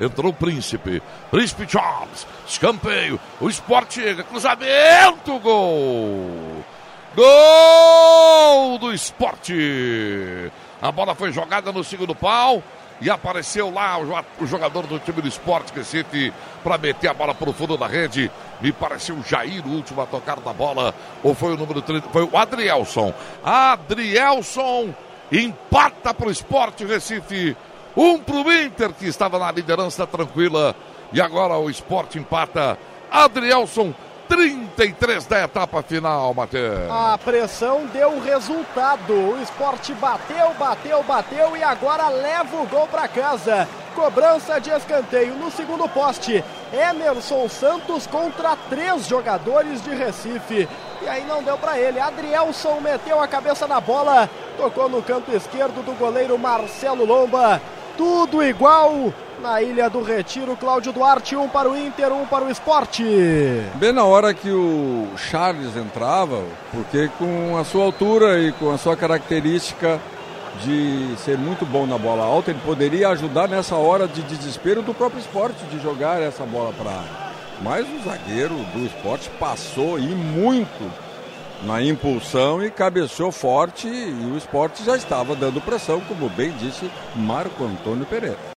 Entrou o Príncipe. Príncipe Charles. Escanteio. O esporte chega. Cruzamento. Gol. Gol do esporte. A bola foi jogada no segundo pau. E apareceu lá o jogador do time do Esporte Recife para meter a bola para o fundo da rede. Me pareceu o Jair, o último a tocar da bola. Ou foi o número 30? Foi o Adrielson. Adrielson empata para o Esporte Recife. Um para o Inter, que estava na liderança tranquila. E agora o esporte empata. Adrielson, 33 da etapa final, Matheus. A pressão deu resultado. O esporte bateu, bateu, bateu e agora leva o gol para casa. Cobrança de escanteio no segundo poste. Emerson Santos contra três jogadores de Recife. E aí não deu para ele. Adrielson meteu a cabeça na bola, tocou no canto esquerdo do goleiro Marcelo Lomba tudo igual na Ilha do Retiro. Cláudio Duarte, um para o Inter, um para o esporte. Bem na hora que o Charles entrava, porque com a sua altura e com a sua característica de ser muito bom na bola alta, ele poderia ajudar nessa hora de desespero do próprio esporte, de jogar essa bola para área. Mas o zagueiro do esporte passou e muito na impulsão e cabeceou forte e o esporte já estava dando pressão, como bem disse Marco Antônio Pereira.